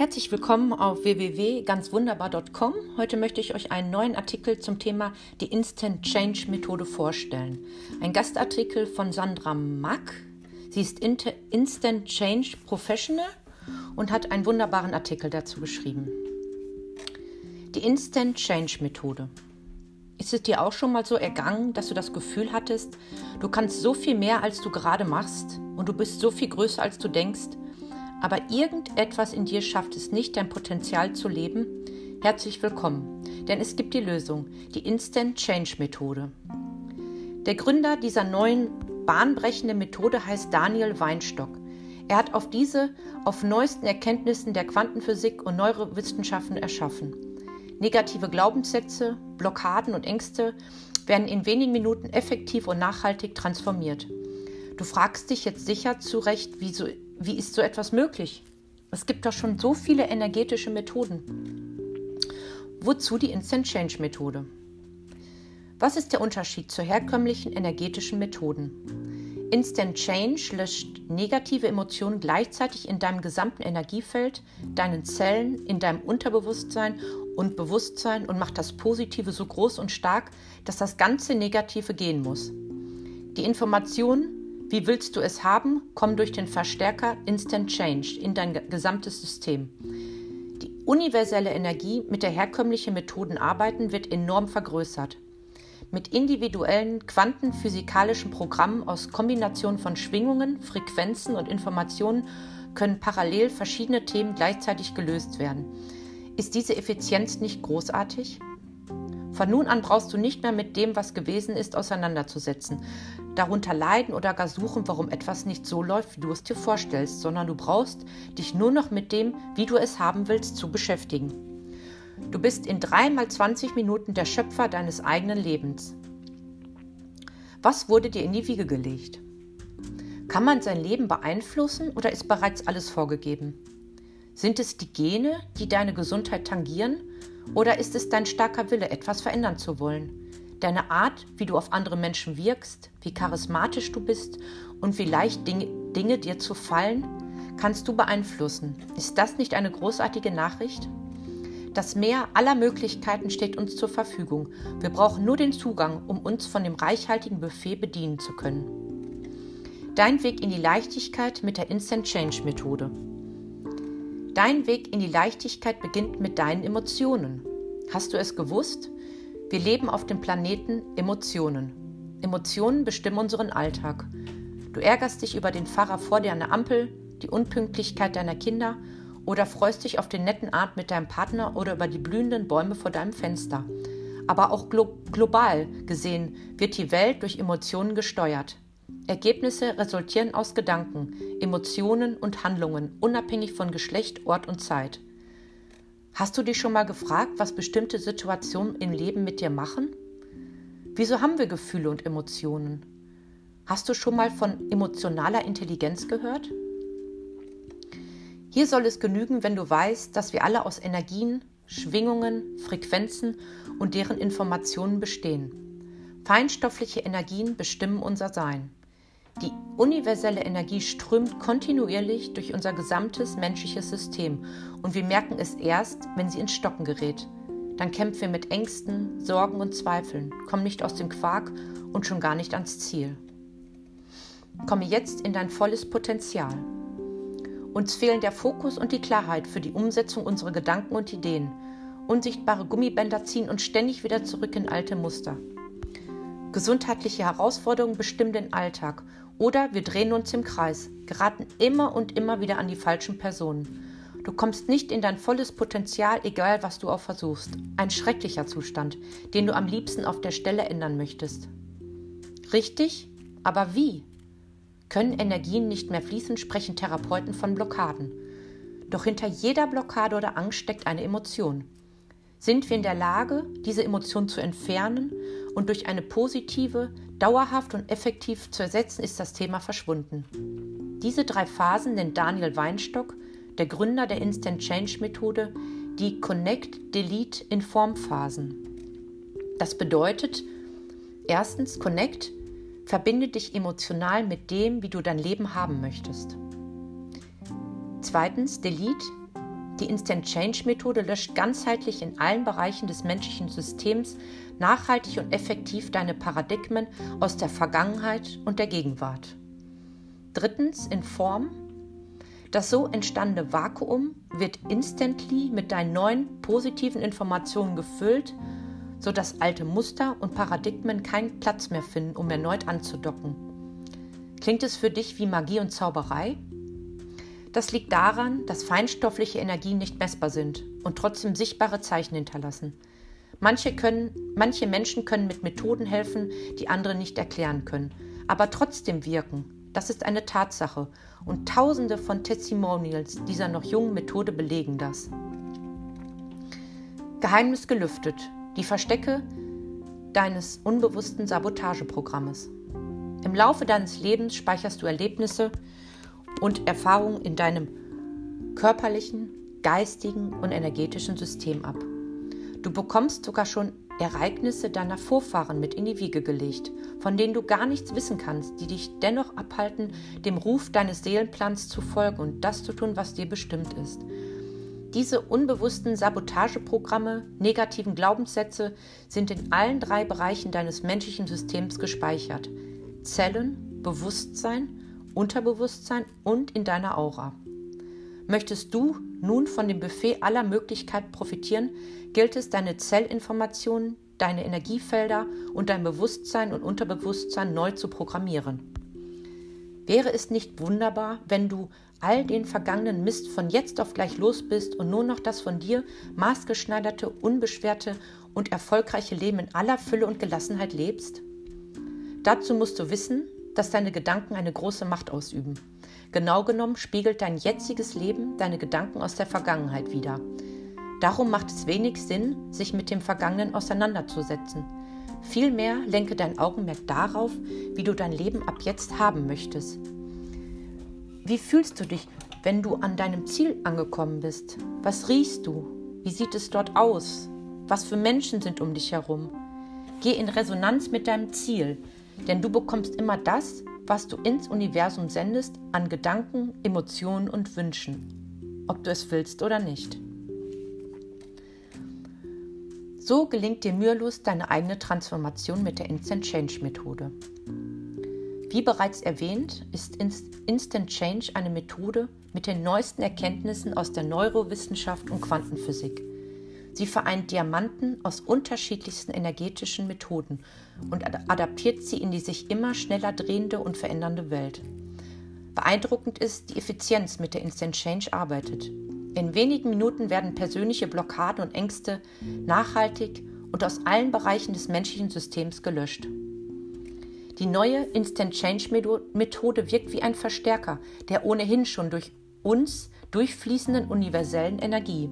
Herzlich willkommen auf www.ganzwunderbar.com. Heute möchte ich euch einen neuen Artikel zum Thema die Instant Change Methode vorstellen. Ein Gastartikel von Sandra Mack. Sie ist Instant Change Professional und hat einen wunderbaren Artikel dazu geschrieben. Die Instant Change Methode. Ist es dir auch schon mal so ergangen, dass du das Gefühl hattest, du kannst so viel mehr, als du gerade machst und du bist so viel größer, als du denkst aber irgendetwas in dir schafft es nicht, dein Potenzial zu leben, herzlich willkommen, denn es gibt die Lösung, die Instant Change Methode. Der Gründer dieser neuen bahnbrechenden Methode heißt Daniel Weinstock. Er hat auf diese auf neuesten Erkenntnissen der Quantenphysik und Neurowissenschaften erschaffen. Negative Glaubenssätze, Blockaden und Ängste werden in wenigen Minuten effektiv und nachhaltig transformiert. Du fragst dich jetzt sicher zu Recht, wieso wie ist so etwas möglich? Es gibt doch schon so viele energetische Methoden. Wozu die Instant Change Methode? Was ist der Unterschied zu herkömmlichen energetischen Methoden? Instant Change löscht negative Emotionen gleichzeitig in deinem gesamten Energiefeld, deinen Zellen, in deinem Unterbewusstsein und Bewusstsein und macht das Positive so groß und stark, dass das ganze Negative gehen muss. Die Informationen wie willst du es haben? Komm durch den Verstärker Instant Change in dein gesamtes System. Die universelle Energie mit der herkömmlichen Methoden arbeiten wird enorm vergrößert. Mit individuellen quantenphysikalischen Programmen aus Kombination von Schwingungen, Frequenzen und Informationen können parallel verschiedene Themen gleichzeitig gelöst werden. Ist diese Effizienz nicht großartig? Von nun an brauchst du nicht mehr mit dem, was gewesen ist, auseinanderzusetzen, darunter leiden oder gar suchen, warum etwas nicht so läuft, wie du es dir vorstellst, sondern du brauchst dich nur noch mit dem, wie du es haben willst, zu beschäftigen. Du bist in drei mal 20 Minuten der Schöpfer deines eigenen Lebens. Was wurde dir in die Wiege gelegt? Kann man sein Leben beeinflussen oder ist bereits alles vorgegeben? Sind es die Gene, die deine Gesundheit tangieren oder ist es dein starker Wille, etwas verändern zu wollen? Deine Art, wie du auf andere Menschen wirkst, wie charismatisch du bist und wie leicht Dinge, Dinge dir zu fallen, kannst du beeinflussen. Ist das nicht eine großartige Nachricht? Das Meer aller Möglichkeiten steht uns zur Verfügung. Wir brauchen nur den Zugang, um uns von dem reichhaltigen Buffet bedienen zu können. Dein Weg in die Leichtigkeit mit der Instant Change Methode. Dein Weg in die Leichtigkeit beginnt mit deinen Emotionen. Hast du es gewusst? Wir leben auf dem Planeten Emotionen. Emotionen bestimmen unseren Alltag. Du ärgerst dich über den Fahrer vor dir an der Ampel, die Unpünktlichkeit deiner Kinder oder freust dich auf den netten Abend mit deinem Partner oder über die blühenden Bäume vor deinem Fenster. Aber auch glo global gesehen wird die Welt durch Emotionen gesteuert. Ergebnisse resultieren aus Gedanken, Emotionen und Handlungen, unabhängig von Geschlecht, Ort und Zeit. Hast du dich schon mal gefragt, was bestimmte Situationen im Leben mit dir machen? Wieso haben wir Gefühle und Emotionen? Hast du schon mal von emotionaler Intelligenz gehört? Hier soll es genügen, wenn du weißt, dass wir alle aus Energien, Schwingungen, Frequenzen und deren Informationen bestehen. Feinstoffliche Energien bestimmen unser Sein. Die universelle Energie strömt kontinuierlich durch unser gesamtes menschliches System und wir merken es erst, wenn sie ins Stocken gerät. Dann kämpfen wir mit Ängsten, Sorgen und Zweifeln, kommen nicht aus dem Quark und schon gar nicht ans Ziel. Komme jetzt in dein volles Potenzial. Uns fehlen der Fokus und die Klarheit für die Umsetzung unserer Gedanken und Ideen. Unsichtbare Gummibänder ziehen uns ständig wieder zurück in alte Muster. Gesundheitliche Herausforderungen bestimmen den Alltag oder wir drehen uns im Kreis, geraten immer und immer wieder an die falschen Personen. Du kommst nicht in dein volles Potenzial, egal was du auch versuchst. Ein schrecklicher Zustand, den du am liebsten auf der Stelle ändern möchtest. Richtig? Aber wie? Können Energien nicht mehr fließen, sprechen Therapeuten von Blockaden. Doch hinter jeder Blockade oder Angst steckt eine Emotion. Sind wir in der Lage, diese Emotion zu entfernen und durch eine positive, dauerhaft und effektiv zu ersetzen, ist das Thema verschwunden. Diese drei Phasen nennt Daniel Weinstock, der Gründer der Instant Change Methode, die Connect, Delete, Inform Phasen. Das bedeutet, erstens, Connect, verbinde dich emotional mit dem, wie du dein Leben haben möchtest. Zweitens, Delete, Die Instant Change Methode löscht ganzheitlich in allen Bereichen des menschlichen Systems nachhaltig und effektiv deine Paradigmen aus der Vergangenheit und der Gegenwart. Drittens in Form. Das so entstandene Vakuum wird instantly mit deinen neuen positiven Informationen gefüllt, sodass alte Muster und Paradigmen keinen Platz mehr finden, um erneut anzudocken. Klingt es für dich wie Magie und Zauberei? Das liegt daran, dass feinstoffliche Energien nicht messbar sind und trotzdem sichtbare Zeichen hinterlassen. Manche, können, manche Menschen können mit Methoden helfen, die andere nicht erklären können, aber trotzdem wirken. Das ist eine Tatsache und tausende von Testimonials dieser noch jungen Methode belegen das. Geheimnis gelüftet. Die Verstecke deines unbewussten Sabotageprogrammes. Im Laufe deines Lebens speicherst du Erlebnisse, und Erfahrungen in deinem körperlichen, geistigen und energetischen System ab. Du bekommst sogar schon Ereignisse deiner Vorfahren mit in die Wiege gelegt, von denen du gar nichts wissen kannst, die dich dennoch abhalten, dem Ruf deines Seelenplans zu folgen und das zu tun, was dir bestimmt ist. Diese unbewussten Sabotageprogramme, negativen Glaubenssätze sind in allen drei Bereichen deines menschlichen Systems gespeichert. Zellen, Bewusstsein Unterbewusstsein und in deiner Aura. Möchtest du nun von dem Buffet aller Möglichkeiten profitieren, gilt es, deine Zellinformationen, deine Energiefelder und dein Bewusstsein und Unterbewusstsein neu zu programmieren. Wäre es nicht wunderbar, wenn du all den vergangenen Mist von jetzt auf gleich los bist und nur noch das von dir maßgeschneiderte, unbeschwerte und erfolgreiche Leben in aller Fülle und Gelassenheit lebst? Dazu musst du wissen, dass deine Gedanken eine große Macht ausüben. Genau genommen spiegelt dein jetziges Leben deine Gedanken aus der Vergangenheit wider. Darum macht es wenig Sinn, sich mit dem Vergangenen auseinanderzusetzen. Vielmehr lenke dein Augenmerk darauf, wie du dein Leben ab jetzt haben möchtest. Wie fühlst du dich, wenn du an deinem Ziel angekommen bist? Was riechst du? Wie sieht es dort aus? Was für Menschen sind um dich herum? Geh in Resonanz mit deinem Ziel. Denn du bekommst immer das, was du ins Universum sendest, an Gedanken, Emotionen und Wünschen, ob du es willst oder nicht. So gelingt dir mühelos deine eigene Transformation mit der Instant Change Methode. Wie bereits erwähnt, ist Instant Change eine Methode mit den neuesten Erkenntnissen aus der Neurowissenschaft und Quantenphysik. Sie vereint Diamanten aus unterschiedlichsten energetischen Methoden und adaptiert sie in die sich immer schneller drehende und verändernde Welt. Beeindruckend ist die Effizienz, mit der Instant Change arbeitet. In wenigen Minuten werden persönliche Blockaden und Ängste nachhaltig und aus allen Bereichen des menschlichen Systems gelöscht. Die neue Instant Change Methode wirkt wie ein Verstärker der ohnehin schon durch uns durchfließenden universellen Energie.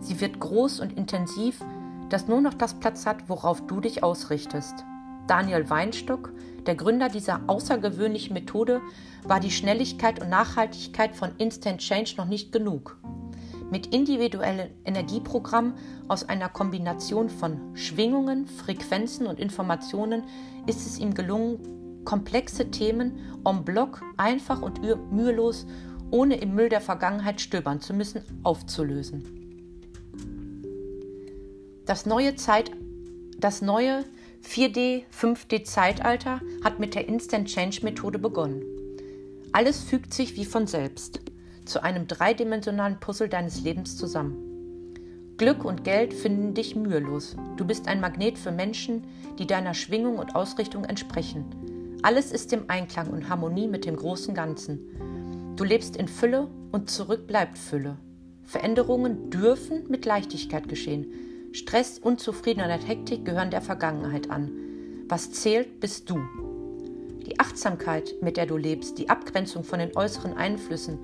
Sie wird groß und intensiv, dass nur noch das Platz hat, worauf du dich ausrichtest. Daniel Weinstock, der Gründer dieser außergewöhnlichen Methode, war die Schnelligkeit und Nachhaltigkeit von Instant Change noch nicht genug. Mit individuellen Energieprogrammen aus einer Kombination von Schwingungen, Frequenzen und Informationen ist es ihm gelungen, komplexe Themen en bloc einfach und mühelos, ohne im Müll der Vergangenheit stöbern zu müssen, aufzulösen. Das neue, Zeit, das neue 4D, 5D Zeitalter hat mit der Instant Change Methode begonnen. Alles fügt sich wie von selbst zu einem dreidimensionalen Puzzle deines Lebens zusammen. Glück und Geld finden dich mühelos. Du bist ein Magnet für Menschen, die deiner Schwingung und Ausrichtung entsprechen. Alles ist im Einklang und Harmonie mit dem großen Ganzen. Du lebst in Fülle und zurück bleibt Fülle. Veränderungen dürfen mit Leichtigkeit geschehen. Stress, Unzufriedenheit Hektik gehören der Vergangenheit an. Was zählt, bist du. Die Achtsamkeit, mit der du lebst, die Abgrenzung von den äußeren Einflüssen,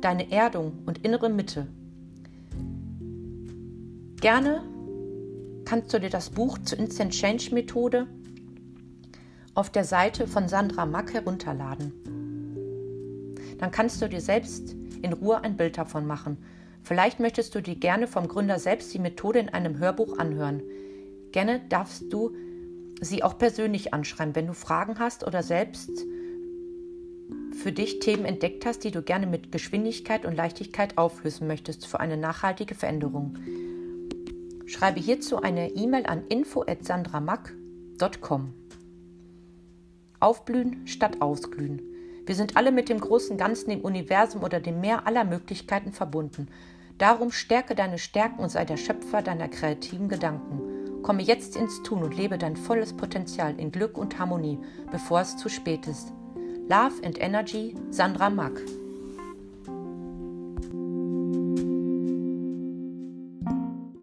deine Erdung und innere Mitte. Gerne kannst du dir das Buch zur Instant Change Methode auf der Seite von Sandra Mack herunterladen. Dann kannst du dir selbst in Ruhe ein Bild davon machen Vielleicht möchtest du dir gerne vom Gründer selbst die Methode in einem Hörbuch anhören. Gerne darfst du sie auch persönlich anschreiben, wenn du Fragen hast oder selbst für dich Themen entdeckt hast, die du gerne mit Geschwindigkeit und Leichtigkeit auflösen möchtest für eine nachhaltige Veränderung. Schreibe hierzu eine E-Mail an info@sandramack.com. Aufblühen statt ausglühen. Wir sind alle mit dem großen Ganzen, dem Universum oder dem Meer aller Möglichkeiten verbunden. Darum stärke deine Stärken und sei der Schöpfer deiner kreativen Gedanken. Komme jetzt ins Tun und lebe dein volles Potenzial in Glück und Harmonie, bevor es zu spät ist. Love and Energy, Sandra Mack.